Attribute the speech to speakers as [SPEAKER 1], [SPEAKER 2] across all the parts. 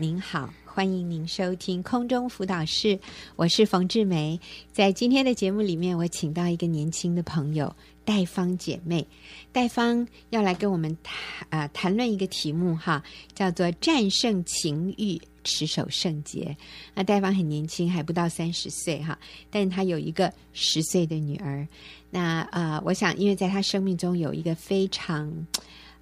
[SPEAKER 1] 您好，欢迎您收听空中辅导室，我是冯志梅。在今天的节目里面，我请到一个年轻的朋友戴芳姐妹，戴芳要来跟我们谈啊、谈论一个题目哈，叫做战胜情欲，持守圣洁。那戴芳很年轻，还不到三十岁哈，但她有一个十岁的女儿。那啊、呃，我想，因为在她生命中有一个非常。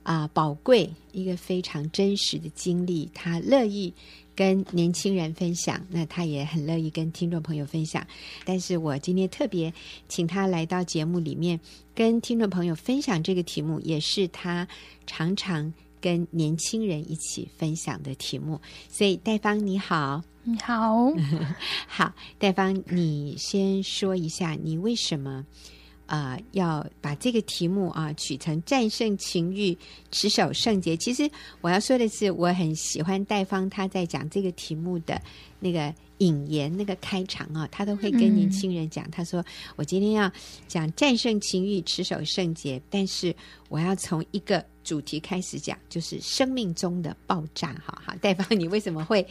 [SPEAKER 1] 啊，宝贵一个非常真实的经历，他乐意跟年轻人分享，那他也很乐意跟听众朋友分享。但是我今天特别请他来到节目里面，跟听众朋友分享这个题目，也是他常常跟年轻人一起分享的题目。所以，戴芳你好，
[SPEAKER 2] 你好，
[SPEAKER 1] 好，戴芳，你先说一下你为什么。啊、要把这个题目啊取成战胜情欲，持守圣洁。其实我要说的是，我很喜欢戴芳他在讲这个题目的那个引言、那个开场啊，他都会跟年轻人讲，嗯、他说：“我今天要讲战胜情欲，持守圣洁，但是我要从一个。”主题开始讲，就是生命中的爆炸。哈好，戴芳，你为什么会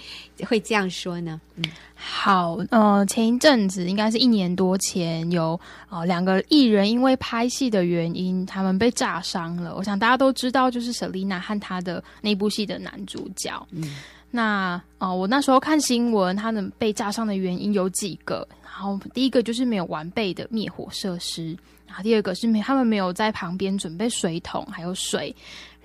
[SPEAKER 1] 会这样说呢？嗯，
[SPEAKER 2] 好，呃，前一阵子应该是一年多前，有呃两个艺人因为拍戏的原因，他们被炸伤了。我想大家都知道，就是 Selina 和她的那部戏的男主角。嗯，那呃，我那时候看新闻，他们被炸伤的原因有几个。然后第一个就是没有完备的灭火设施。然后第二个是没，他们没有在旁边准备水桶，还有水。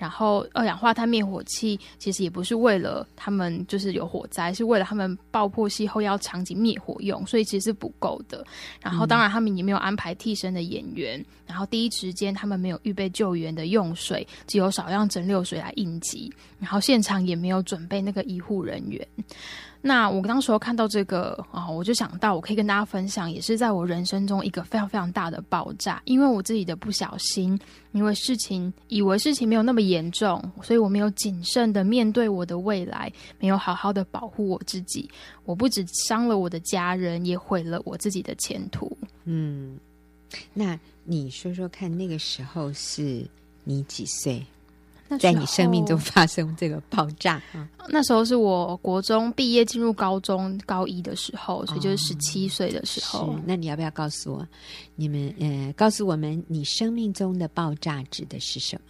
[SPEAKER 2] 然后二氧化碳灭火器其实也不是为了他们就是有火灾，是为了他们爆破戏后要场景灭火用，所以其实是不够的。然后当然他们也没有安排替身的演员。然后第一时间他们没有预备救援的用水，只有少量蒸馏水来应急。然后现场也没有准备那个医护人员。那我当时候看到这个啊，我就想到我可以跟大家分享，也是在我人生中一个非常非常大的爆炸，因为我自己的不小心，因为事情以为事情没有那么严重，所以我没有谨慎的面对我的未来，没有好好的保护我自己，我不止伤了我的家人，也毁了我自己的前途。
[SPEAKER 1] 嗯，那你说说看，那个时候是你几岁？在你生命中发生这个爆炸啊！
[SPEAKER 2] 那时候是我国中毕业进入高中高一的时候，所以就是十七岁的时候。
[SPEAKER 1] 哦，那你要不要告诉我，你们呃，告诉我们你生命中的爆炸指的是什么？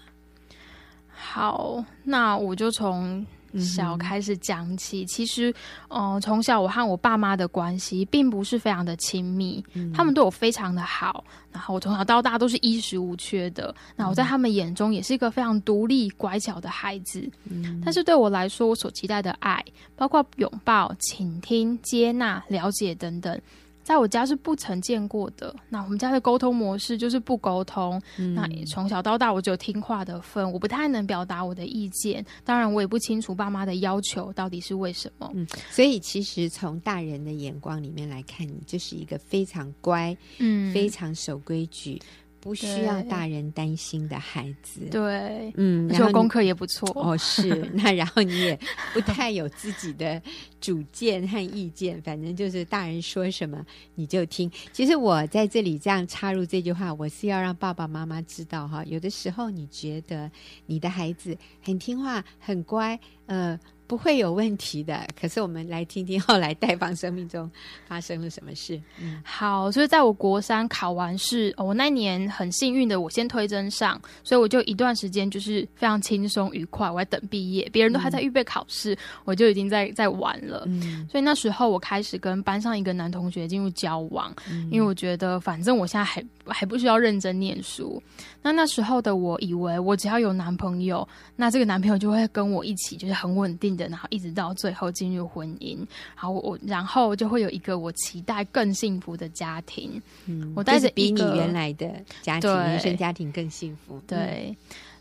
[SPEAKER 2] 好，那我就从。小开始讲起，其实，呃，从小我和我爸妈的关系并不是非常的亲密，嗯、他们对我非常的好，然后我从小到大都是衣食无缺的，那我在他们眼中也是一个非常独立乖巧的孩子，嗯、但是对我来说，我所期待的爱，包括拥抱、倾听、接纳、了解等等。在我家是不曾见过的。那我们家的沟通模式就是不沟通。嗯、那从小到大，我只有听话的份，我不太能表达我的意见。当然，我也不清楚爸妈的要求到底是为什么。
[SPEAKER 1] 嗯，所以其实从大人的眼光里面来看，你就是一个非常乖，嗯，非常守规矩。不需要大人担心的孩子，
[SPEAKER 2] 对，嗯，然后功课也不错
[SPEAKER 1] 哦，是 那然后你也不太有自己的主见和意见，反正就是大人说什么你就听。其实我在这里这样插入这句话，我是要让爸爸妈妈知道哈，有的时候你觉得你的孩子很听话、很乖，呃。不会有问题的。可是我们来听听后来戴芳生命中发生了什么事。嗯，
[SPEAKER 2] 好，所以在我国三考完试，我那年很幸运的，我先推甄上，所以我就一段时间就是非常轻松愉快，我在等毕业，别人都还在预备考试，嗯、我就已经在在玩了。嗯，所以那时候我开始跟班上一个男同学进入交往，嗯、因为我觉得反正我现在还还不需要认真念书。那那时候的我以为，我只要有男朋友，那这个男朋友就会跟我一起，就是很稳定的，然后一直到最后进入婚姻。然后，我然后就会有一个我期待更幸福的家庭。嗯，我带着
[SPEAKER 1] 比你原来的家庭、原生家庭更幸福。
[SPEAKER 2] 对。嗯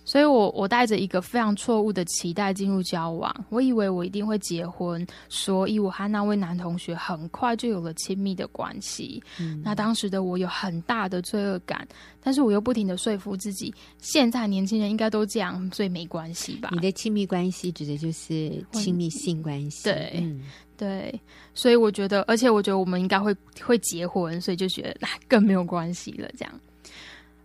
[SPEAKER 2] 所以我，我我带着一个非常错误的期待进入交往，我以为我一定会结婚，所以我和那位男同学很快就有了亲密的关系。嗯、那当时的我有很大的罪恶感，但是我又不停的说服自己，现在年轻人应该都这样，所以没关系吧？
[SPEAKER 1] 你的亲密关系指的就是亲密性关系，
[SPEAKER 2] 对，嗯、对。所以我觉得，而且我觉得我们应该会会结婚，所以就觉得那更没有关系了，这样。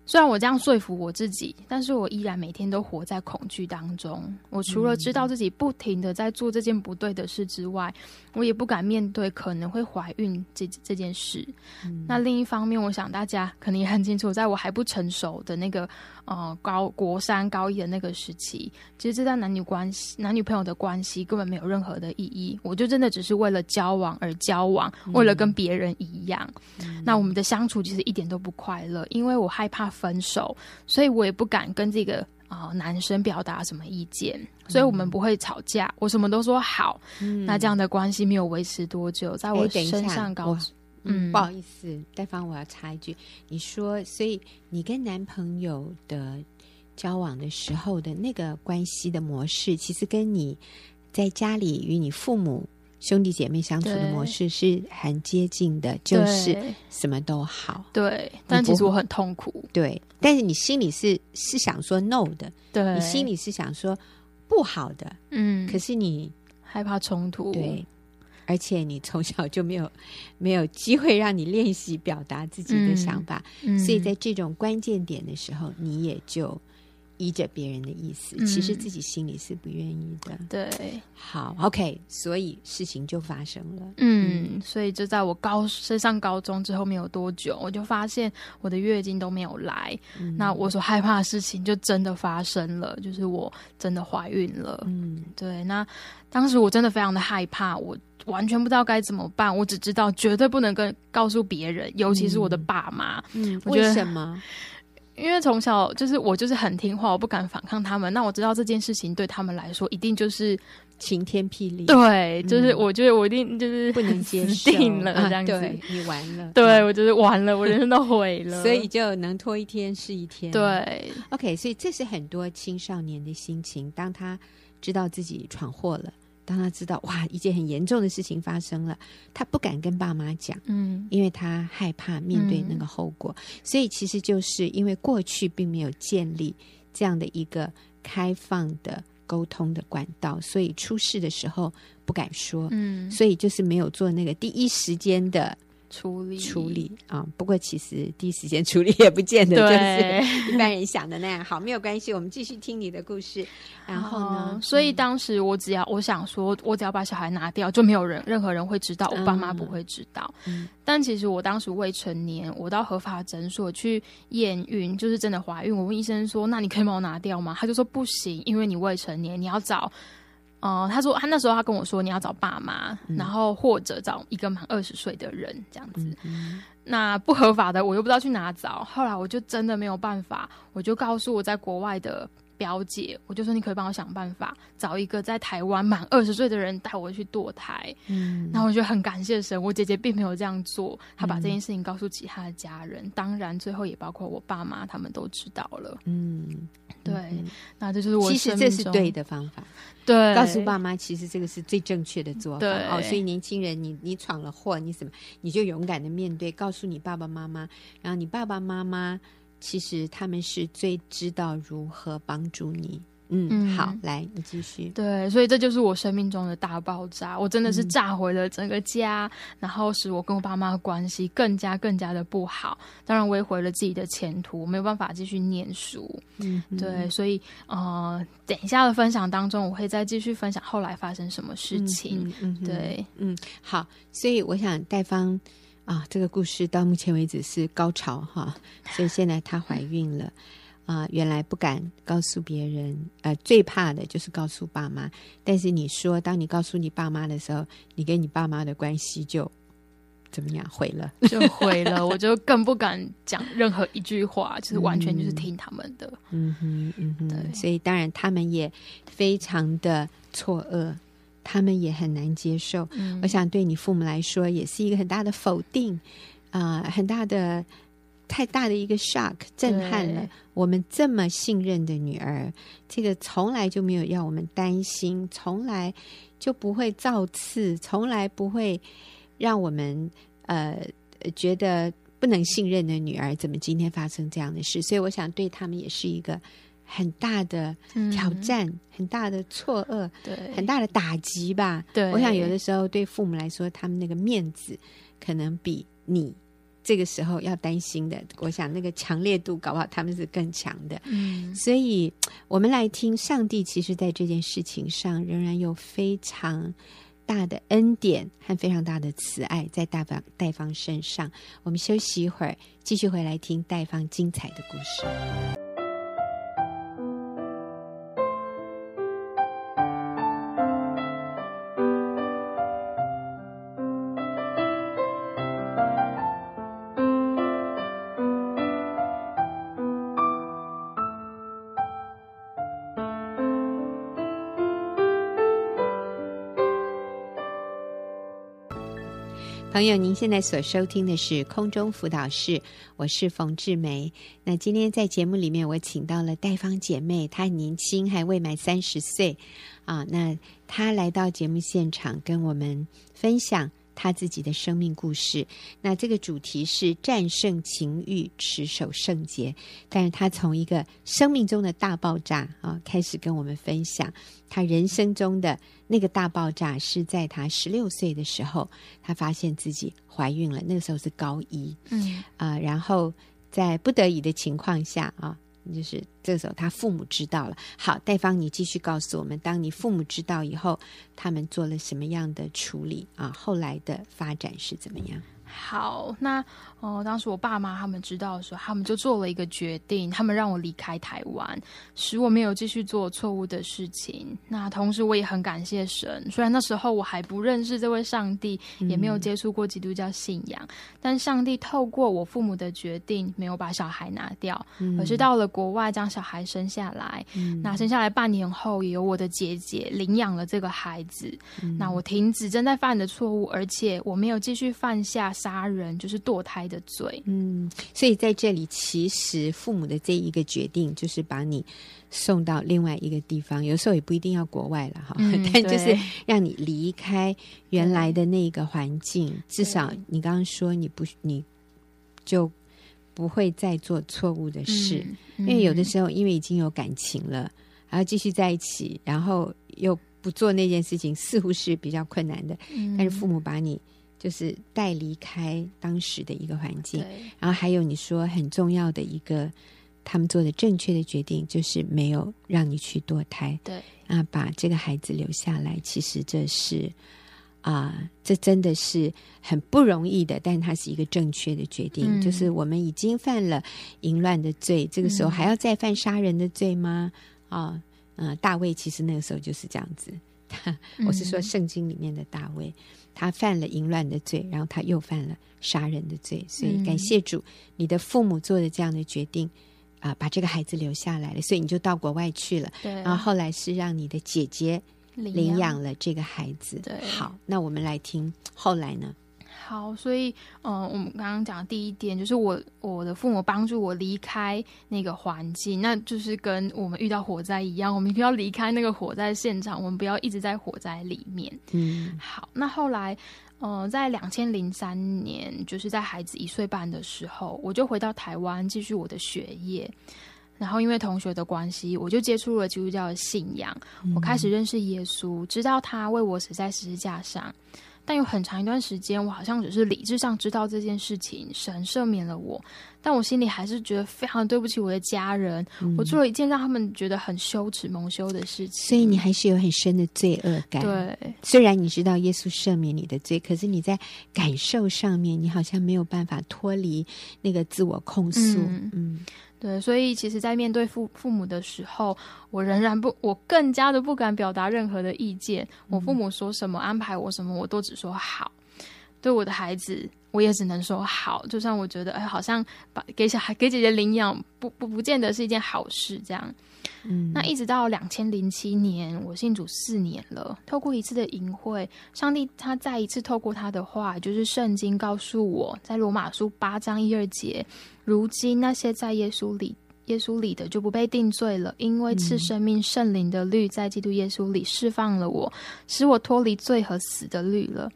[SPEAKER 2] 虽然我这样说服我自己，但是我依然每天都活在恐惧当中。我除了知道自己不停的在做这件不对的事之外，我也不敢面对可能会怀孕这这件事。嗯、那另一方面，我想大家可能也很清楚，在我还不成熟的那个呃高国三高一的那个时期，其实这段男女关系、男女朋友的关系根本没有任何的意义。我就真的只是为了交往而交往，嗯、为了跟别人一样。嗯、那我们的相处其实一点都不快乐，因为我害怕。分手，所以我也不敢跟这个啊、呃、男生表达什么意见，所以我们不会吵架，我什么都说好。嗯、那这样的关系没有维持多久，在我身上搞，
[SPEAKER 1] 嗯，不好意思，戴芳，我要插一句，你说，所以你跟男朋友的交往的时候的那个关系的模式，其实跟你在家里与你父母。兄弟姐妹相处的模式是很接近的，就是什么都好。
[SPEAKER 2] 对，但其实我很痛苦。
[SPEAKER 1] 对，但是你心里是是想说 no 的，
[SPEAKER 2] 对，
[SPEAKER 1] 你心里是想说不好的。嗯，可是你
[SPEAKER 2] 害怕冲突，
[SPEAKER 1] 对，而且你从小就没有没有机会让你练习表达自己的想法，嗯，所以在这种关键点的时候，你也就。依着别人的意思，其实自己心里是不愿意的。
[SPEAKER 2] 嗯、对，
[SPEAKER 1] 好，OK，所以事情就发生了。
[SPEAKER 2] 嗯，嗯，所以就在我高升上高中之后没有多久，我就发现我的月经都没有来。嗯、那我所害怕的事情就真的发生了，就是我真的怀孕了。嗯，对。那当时我真的非常的害怕，我完全不知道该怎么办。我只知道绝对不能跟告诉别人，尤其是我的爸妈。
[SPEAKER 1] 嗯，为什么？
[SPEAKER 2] 因为从小就是我就是很听话，我不敢反抗他们。那我知道这件事情对他们来说一定就是
[SPEAKER 1] 晴天霹雳。
[SPEAKER 2] 对，就是我觉得我一定就是
[SPEAKER 1] 不能接受
[SPEAKER 2] 了这样子，
[SPEAKER 1] 你完了。
[SPEAKER 2] 对，我觉得完了，我人生都毁了。
[SPEAKER 1] 所以就能拖一天是一天。
[SPEAKER 2] 对
[SPEAKER 1] ，OK，所以这是很多青少年的心情。当他知道自己闯祸了。当他知道哇，一件很严重的事情发生了，他不敢跟爸妈讲，嗯，因为他害怕面对那个后果，嗯、所以其实就是因为过去并没有建立这样的一个开放的沟通的管道，所以出事的时候不敢说，嗯，所以就是没有做那个第一时间的。
[SPEAKER 2] 处理
[SPEAKER 1] 处理啊，不过其实第一时间处理也不见得就是一般人想的那样。好，没有关系，我们继续听你的故事。然后呢？
[SPEAKER 2] 所以当时我只要我想说，我只要把小孩拿掉，就没有人任何人会知道，我爸妈不会知道。嗯，但其实我当时未成年，我到合法诊所去验孕，就是真的怀孕。我问医生说：“那你可以帮我拿掉吗？”他就说：“不行，因为你未成年，你要找。”哦、呃，他说他那时候他跟我说，你要找爸妈，嗯、然后或者找一个满二十岁的人这样子。嗯、那不合法的我又不知道去哪找。后来我就真的没有办法，我就告诉我在国外的表姐，我就说你可以帮我想办法找一个在台湾满二十岁的人带我去堕胎。嗯，然后我就很感谢神，我姐姐并没有这样做，她把这件事情告诉其他的家人，嗯、当然最后也包括我爸妈，他们都知道了。嗯。对，嗯、那这就是我
[SPEAKER 1] 其实这是对的方法。
[SPEAKER 2] 对，
[SPEAKER 1] 告诉爸妈，其实这个是最正确的做法。
[SPEAKER 2] 对
[SPEAKER 1] 哦，所以年轻人，你你闯了祸，你怎么你就勇敢的面对，告诉你爸爸妈妈，然后你爸爸妈妈其实他们是最知道如何帮助你。嗯，好，来，你继续。
[SPEAKER 2] 对，所以这就是我生命中的大爆炸，我真的是炸毁了整个家，嗯、然后使我跟我爸妈的关系更加更加的不好。当然，我也毁了自己的前途，没有办法继续念书。嗯，对，所以呃，等一下的分享当中，我会再继续分享后来发生什么事情。嗯，嗯对，
[SPEAKER 1] 嗯，好，所以我想戴芳啊，这个故事到目前为止是高潮哈，所以现在她怀孕了。啊、呃，原来不敢告诉别人，呃，最怕的就是告诉爸妈。但是你说，当你告诉你爸妈的时候，你跟你爸妈的关系就怎么样？毁了，
[SPEAKER 2] 就毁了。我就更不敢讲任何一句话，就是完全就是听他们的。
[SPEAKER 1] 嗯哼，嗯哼，对。所以当然他们也非常的错愕，他们也很难接受。嗯、我想对你父母来说，也是一个很大的否定，啊、呃，很大的。太大的一个 shock 震撼了我们这么信任的女儿，这个从来就没有要我们担心，从来就不会造次，从来不会让我们呃觉得不能信任的女儿，怎么今天发生这样的事？所以我想对他们也是一个很大的挑战，嗯、很大的错愕，
[SPEAKER 2] 对，
[SPEAKER 1] 很大的打击吧。
[SPEAKER 2] 对，
[SPEAKER 1] 我想有的时候对父母来说，他们那个面子可能比你。这个时候要担心的，我想那个强烈度搞不好他们是更强的。
[SPEAKER 2] 嗯，
[SPEAKER 1] 所以我们来听上帝，其实在这件事情上仍然有非常大的恩典和非常大的慈爱在大方戴方身上。我们休息一会儿，继续回来听戴方精彩的故事。朋友，您现在所收听的是空中辅导室，我是冯志梅。那今天在节目里面，我请到了戴芳姐妹，她年轻，还未满三十岁啊。那她来到节目现场，跟我们分享她自己的生命故事。那这个主题是战胜情欲，持守圣洁。但是他从一个生命中的大爆炸啊，开始跟我们分享他人生中的。那个大爆炸是在他十六岁的时候，他发现自己怀孕了。那个时候是高一，
[SPEAKER 2] 嗯
[SPEAKER 1] 啊、呃，然后在不得已的情况下啊，就是这时候他父母知道了。好，戴芳，你继续告诉我们，当你父母知道以后，他们做了什么样的处理啊？后来的发展是怎么样？
[SPEAKER 2] 好，那哦、呃，当时我爸妈他们知道的时候，他们就做了一个决定，他们让我离开台湾，使我没有继续做错误的事情。那同时，我也很感谢神，虽然那时候我还不认识这位上帝，也没有接触过基督教信仰，嗯、但上帝透过我父母的决定，没有把小孩拿掉，嗯、而是到了国外将小孩生下来。嗯、那生下来半年后，也由我的姐姐领养了这个孩子。嗯、那我停止正在犯的错误，而且我没有继续犯下。杀人就是堕胎的罪，
[SPEAKER 1] 嗯，所以在这里，其实父母的这一个决定，就是把你送到另外一个地方，有时候也不一定要国外了哈，
[SPEAKER 2] 嗯、
[SPEAKER 1] 但就是让你离开原来的那个环境，至少你刚刚说你不，你就不会再做错误的事，嗯嗯、因为有的时候因为已经有感情了，还要继续在一起，然后又不做那件事情，似乎是比较困难的，
[SPEAKER 2] 嗯、
[SPEAKER 1] 但是父母把你。就是带离开当时的一个环境，然后还有你说很重要的一个，他们做的正确的决定就是没有让你去堕胎，
[SPEAKER 2] 对。
[SPEAKER 1] 啊，把这个孩子留下来，其实这是啊、呃，这真的是很不容易的，但它是一个正确的决定。嗯、就是我们已经犯了淫乱的罪，这个时候还要再犯杀人的罪吗？啊，嗯、呃，大卫其实那个时候就是这样子，我是说圣经里面的大卫。他犯了淫乱的罪，然后他又犯了杀人的罪，所以感谢主，你的父母做的这样的决定，啊、呃，把这个孩子留下来了，所以你就到国外去了。
[SPEAKER 2] 对，
[SPEAKER 1] 然后后来是让你的姐姐领养了这个孩子。
[SPEAKER 2] 对，
[SPEAKER 1] 好，那我们来听后来呢？
[SPEAKER 2] 好，所以，嗯、呃，我们刚刚讲的第一点就是我我的父母帮助我离开那个环境，那就是跟我们遇到火灾一样，我们一定要离开那个火灾现场，我们不要一直在火灾里面。
[SPEAKER 1] 嗯，
[SPEAKER 2] 好，那后来，呃，在两千零三年，就是在孩子一岁半的时候，我就回到台湾继续我的学业，然后因为同学的关系，我就接触了基督教的信仰，我开始认识耶稣，知道他为我死在十字架上。但有很长一段时间，我好像只是理智上知道这件事情，神赦免了我，但我心里还是觉得非常对不起我的家人。嗯、我做了一件让他们觉得很羞耻、蒙羞的事情，
[SPEAKER 1] 所以你还是有很深的罪恶感。
[SPEAKER 2] 对，
[SPEAKER 1] 虽然你知道耶稣赦免你的罪，可是你在感受上面，你好像没有办法脱离那个自我控诉。嗯。嗯
[SPEAKER 2] 对，所以其实，在面对父父母的时候，我仍然不，我更加的不敢表达任何的意见。我父母说什么，安排我什么，我都只说好。对我的孩子，我也只能说好。就算我觉得，哎，好像把给小孩给姐姐领养，不不不见得是一件好事，这样。
[SPEAKER 1] 嗯，
[SPEAKER 2] 那一直到两千零七年，我信主四年了。透过一次的淫会，上帝他再一次透过他的话，就是圣经告诉我，在罗马书八章一二节，如今那些在耶稣里、耶稣里的就不被定罪了，因为赐生命圣灵的律在基督耶稣里释放了我，使我脱离罪和死的律了。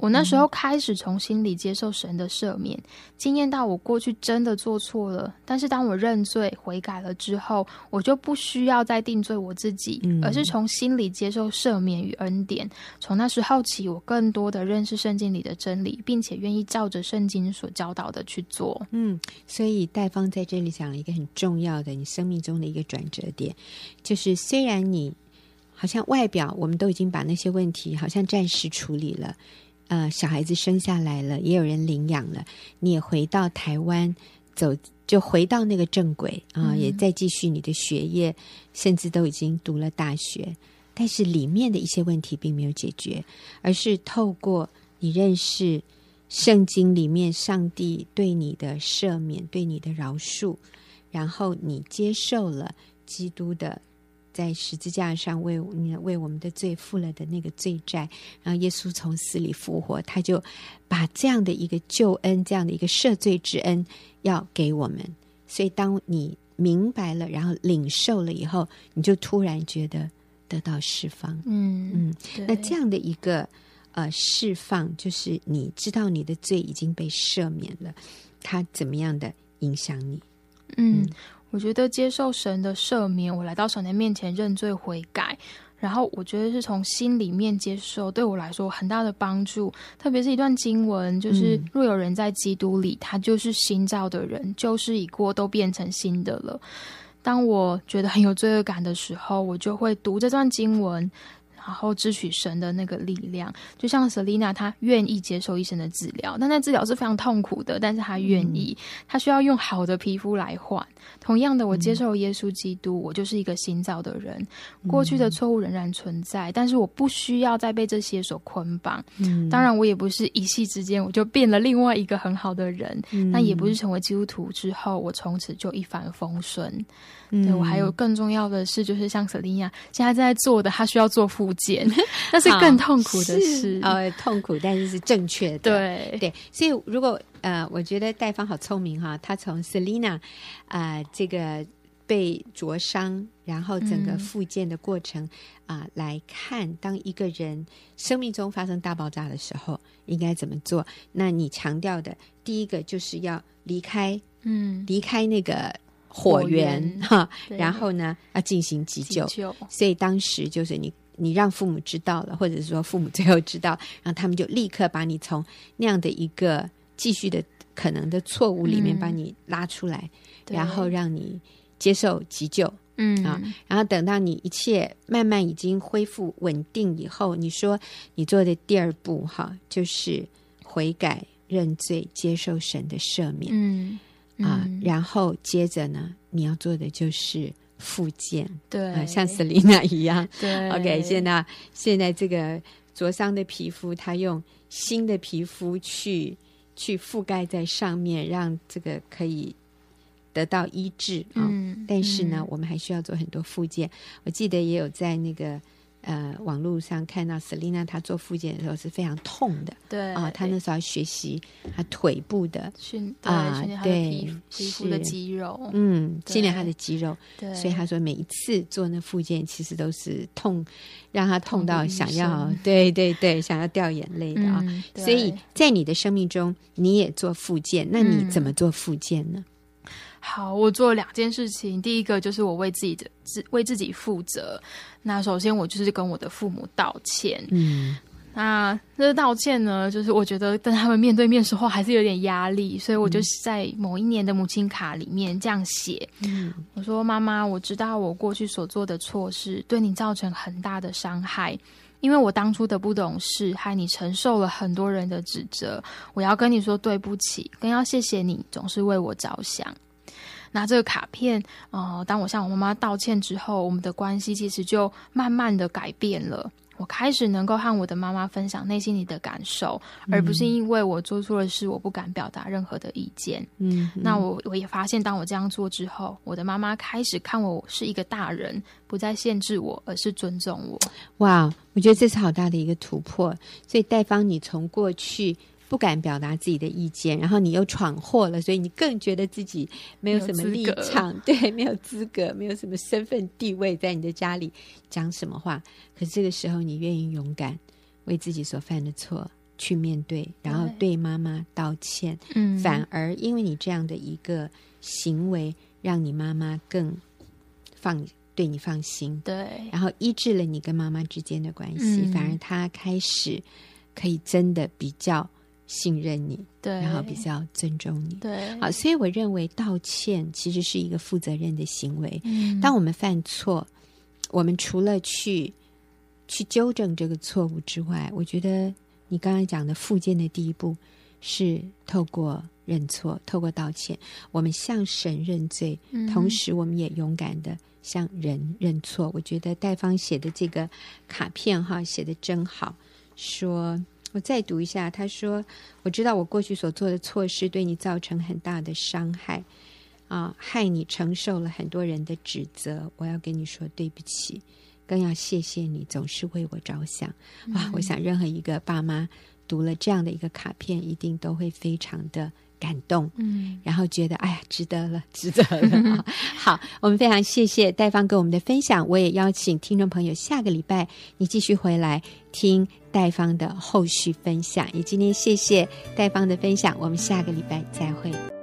[SPEAKER 2] 我那时候开始从心里接受神的赦免，惊艳到我过去真的做错了。但是当我认罪悔改了之后，我就不需要再定罪我自己，而是从心里接受赦免与恩典。从那时候起，我更多的认识圣经里的真理，并且愿意照着圣经所教导的去做。
[SPEAKER 1] 嗯，所以戴芳在这里讲了一个很重要的你生命中的一个转折点，就是虽然你好像外表我们都已经把那些问题好像暂时处理了。呃，小孩子生下来了，也有人领养了，你也回到台湾，走就回到那个正轨啊，呃，也再继续你的学业，甚至都已经读了大学，但是里面的一些问题并没有解决，而是透过你认识圣经里面上帝对你的赦免、对你的饶恕，然后你接受了基督的。在十字架上为你为我们的罪付了的那个罪债，然后耶稣从死里复活，他就把这样的一个救恩，这样的一个赦罪之恩要给我们。所以当你明白了，然后领受了以后，你就突然觉得得到释放。
[SPEAKER 2] 嗯
[SPEAKER 1] 嗯，那这样的一个呃释放，就是你知道你的罪已经被赦免了，它怎么样的影响你？
[SPEAKER 2] 嗯。嗯我觉得接受神的赦免，我来到神的面前认罪悔改，然后我觉得是从心里面接受，对我来说很大的帮助。特别是一段经文，就是若有人在基督里，他就是新造的人，旧事已过，都变成新的了。当我觉得很有罪恶感的时候，我就会读这段经文。然后支取神的那个力量，就像 Selina，她愿意接受医生的治疗，但那治疗是非常痛苦的，但是她愿意，她需要用好的皮肤来换。同样的，我接受耶稣基督，我就是一个新造的人。过去的错误仍然存在，但是我不需要再被这些所捆绑。嗯，当然，我也不是一夕之间我就变了另外一个很好的人，那也不是成为基督徒之后，我从此就一帆风顺。对，我还有更重要的是，就是像 Selina 现在正在做的，她需要做复健，那是更痛苦的事。
[SPEAKER 1] 呃，痛苦，但是是正确的。
[SPEAKER 2] 对
[SPEAKER 1] 对，所以如果呃，我觉得戴芳好聪明哈，她从 Selina 啊、呃、这个被灼伤，然后整个复健的过程啊、嗯呃、来看，当一个人生命中发生大爆炸的时候，应该怎么做？那你强调的第一个就是要离开，嗯，离开那个。火源哈，然后呢，要进行急救。所以当时就是你，你让父母知道了，或者是说父母最后知道，然后他们就立刻把你从那样的一个继续的可能的错误里面把你拉出来，嗯、然后让你接受急救，嗯。啊，然后等到你一切慢慢已经恢复稳定以后，你说你做的第二步哈，就是悔改、认罪、接受神的赦免，嗯。啊，嗯、然后接着呢，你要做的就是复健，
[SPEAKER 2] 对、
[SPEAKER 1] 啊，像 Selina 一样，
[SPEAKER 2] 对
[SPEAKER 1] ，OK，现在现在这个灼伤的皮肤，它用新的皮肤去去覆盖在上面，让这个可以得到医治啊。嗯、但是呢，嗯、我们还需要做很多复健。我记得也有在那个。呃，网络上看到 Selina 她做复健的时候是非常痛的，
[SPEAKER 2] 对。
[SPEAKER 1] 啊，她那时候要学习她腿部的
[SPEAKER 2] 训啊，对皮肤的肌肉，
[SPEAKER 1] 嗯，训练她的肌肉，对，所以她说每一次做那复健其实都是痛，让她痛到想要，对对对，想要掉眼泪的啊。所以在你的生命中，你也做复健，那你怎么做复健呢？
[SPEAKER 2] 好，我做了两件事情。第一个就是我为自己的自为自己负责。那首先我就是跟我的父母道歉。嗯，那这个道歉呢，就是我觉得跟他们面对面时候还是有点压力，所以我就在某一年的母亲卡里面这样写。嗯，我说妈妈，我知道我过去所做的错事对你造成很大的伤害，因为我当初的不懂事，害你承受了很多人的指责。我要跟你说对不起，更要谢谢你总是为我着想。拿这个卡片，呃，当我向我妈妈道歉之后，我们的关系其实就慢慢的改变了。我开始能够和我的妈妈分享内心里的感受，嗯、而不是因为我做错了事，我不敢表达任何的意见。嗯哼，那我我也发现，当我这样做之后，我的妈妈开始看我是一个大人，不再限制我，而是尊重我。
[SPEAKER 1] 哇，我觉得这是好大的一个突破。所以戴芳，你从过去。不敢表达自己的意见，然后你又闯祸了，所以你更觉得自己没有什么立场，对，没有资格，没有什么身份地位，在你的家里讲什么话。可是这个时候，你愿意勇敢为自己所犯的错去面对，然后对妈妈道歉。
[SPEAKER 2] 嗯，
[SPEAKER 1] 反而因为你这样的一个行为，让你妈妈更放对你放心。
[SPEAKER 2] 对，
[SPEAKER 1] 然后医治了你跟妈妈之间的关系，
[SPEAKER 2] 嗯、
[SPEAKER 1] 反而她开始可以真的比较信任你，
[SPEAKER 2] 对，
[SPEAKER 1] 然后比较尊重你。
[SPEAKER 2] 对，
[SPEAKER 1] 好，所以我认为道歉其实是一个负责任的行为。
[SPEAKER 2] 嗯，
[SPEAKER 1] 当我们犯错，我们除了去去纠正这个错误之外，我觉得。你刚才讲的复健的第一步是透过认错，透过道歉，我们向神认罪，
[SPEAKER 2] 嗯、
[SPEAKER 1] 同时我们也勇敢的向人认错。我觉得戴芳写的这个卡片哈，写的真好。说，我再读一下，他说：“我知道我过去所做的错事对你造成很大的伤害啊，害你承受了很多人的指责。我要跟你说对不起。”更要谢谢你总是为我着想，哇！嗯、我想任何一个爸妈读了这样的一个卡片，一定都会非常的感动，嗯，然后觉得哎呀，值得了，值得了。好，我们非常谢谢戴芳给我们的分享，我也邀请听众朋友下个礼拜你继续回来听戴芳的后续分享。也今天谢谢戴芳的分享，我们下个礼拜再会。